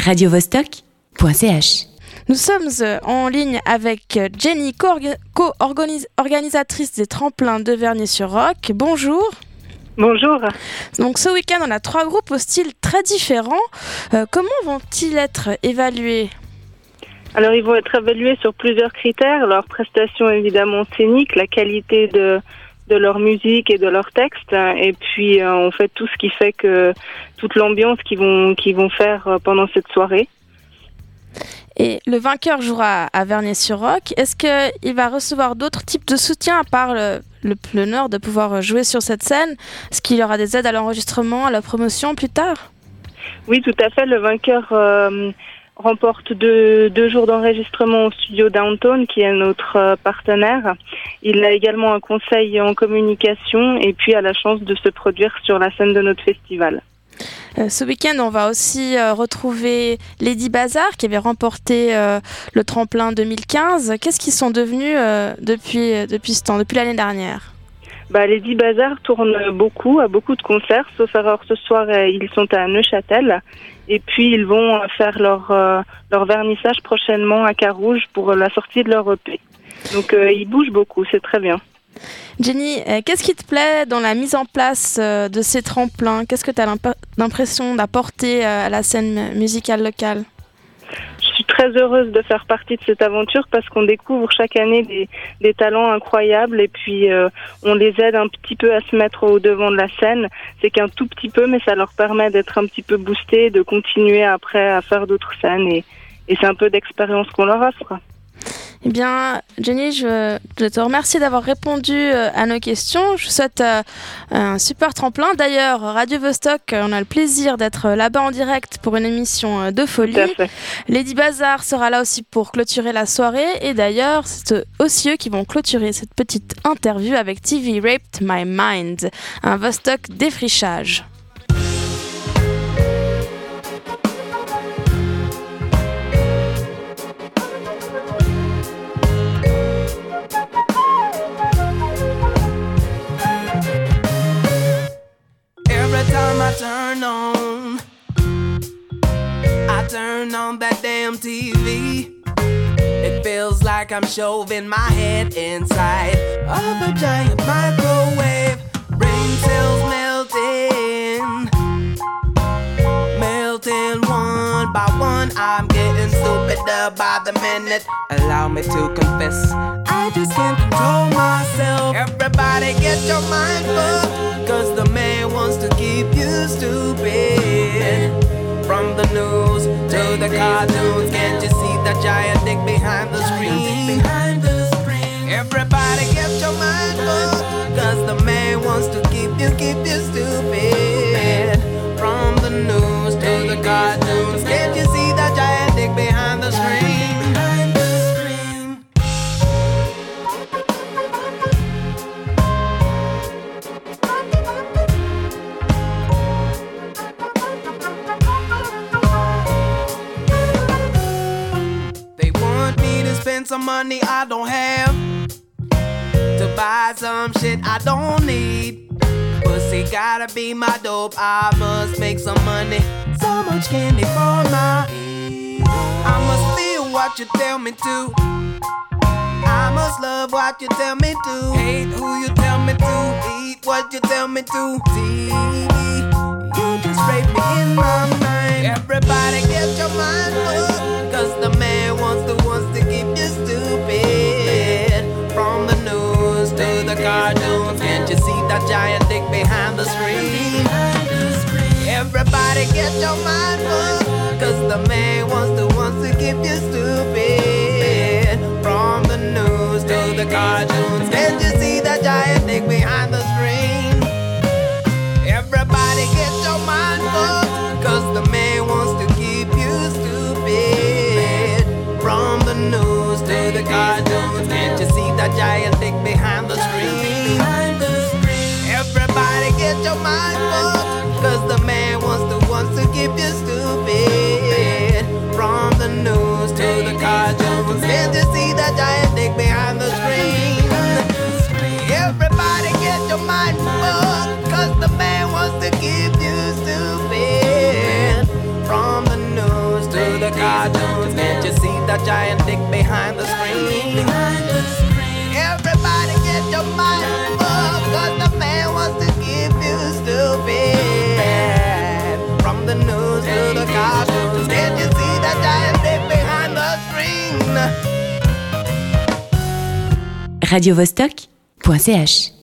radiovostok.ch. Nous sommes euh, en ligne avec euh, Jenny, co-organisatrice des tremplins de Vernier-sur-Roc. Bonjour. Bonjour. Donc ce week-end, on a trois groupes au style très différents. Euh, comment vont-ils être évalués? Alors ils vont être évalués sur plusieurs critères. Leur prestation évidemment scénique, la qualité de, de leur musique et de leur texte. Et puis euh, on fait tout ce qui fait que toute l'ambiance qu'ils vont qu'ils vont faire euh, pendant cette soirée. Et le vainqueur jouera à Vernier-sur-Roc. Est-ce qu'il va recevoir d'autres types de soutien à part l'honneur de pouvoir jouer sur cette scène? Est-ce qu'il y aura des aides à l'enregistrement, à la promotion plus tard? Oui, tout à fait. Le vainqueur euh, remporte deux, jours d'enregistrement au studio Downtown, qui est notre euh, partenaire. Il a également un conseil en communication et puis a la chance de se produire sur la scène de notre festival. Euh, ce week-end, on va aussi euh, retrouver Lady Bazar qui avait remporté le tremplin 2015. Qu'est-ce qu'ils sont devenus depuis, depuis ce temps, depuis l'année dernière? Bah, Lady Bazar tourne beaucoup, à beaucoup de concerts, sauf ce soir, euh, ils sont à Neuchâtel. Et puis ils vont euh, faire leur, euh, leur vernissage prochainement à Carouge pour la sortie de leur EP. Donc ils bougent beaucoup, c'est très bien. Jenny, qu'est-ce qui te plaît dans la mise en place de ces tremplins? Qu'est-ce que tu as l'impression d'apporter à la scène musicale locale? Très heureuse de faire partie de cette aventure parce qu'on découvre chaque année des, talents incroyables et puis euh, on les aide un petit peu à se mettre au devant de la scène. C'est qu'un tout petit peu, mais ça leur permet d'être un petit peu boostés, de continuer après à faire d'autres scènes et, et c'est un peu d'expérience qu'on leur offre. Eh bien, Jenny, je, je te remercie d'avoir répondu euh, à nos questions. Je vous souhaite euh, un super tremplin. D'ailleurs, Radio Vostok, euh, on a le plaisir d'être là-bas en direct pour une émission de folie. Lady Bazar sera là aussi pour clôturer la soirée. Et d'ailleurs, c'est aussi eux qui vont clôturer cette petite interview avec TV Raped My Mind, un Vostok défrichage. Turn on that damn TV. It feels like I'm shoving my head inside of a giant microwave. Brain cells melting, melting one by one. I'm getting stupider by the minute. Allow me to confess, I just can't control myself. Everybody get your mind fucked, I do some money I don't have to buy some shit I don't need. Pussy gotta be my dope. I must make some money. So much candy for my. I must feel what you tell me to. I must love what you tell me to. Hate who you tell me to. Eat what you tell me to. See, you just rape me in my mind. Everybody get your get your mind fucked. Cause the man wants to wants to keep you stupid. From the news to the cartoons. Can't you see that giant dick behind the screen? Everybody get your mind fucked. Cause the man wants to keep you stupid. From the news to the cartoons. Can't you see that giant dick behind the screen? Everybody get your mind fucked keep you stupid. From the news to the car jumps, can't you see that giant dick behind the screen? Everybody get your mind fucked, cause the man wants to keep you stupid. From the news to the car jumps, can't you see that giant dick behind the screen? radiovostok.ch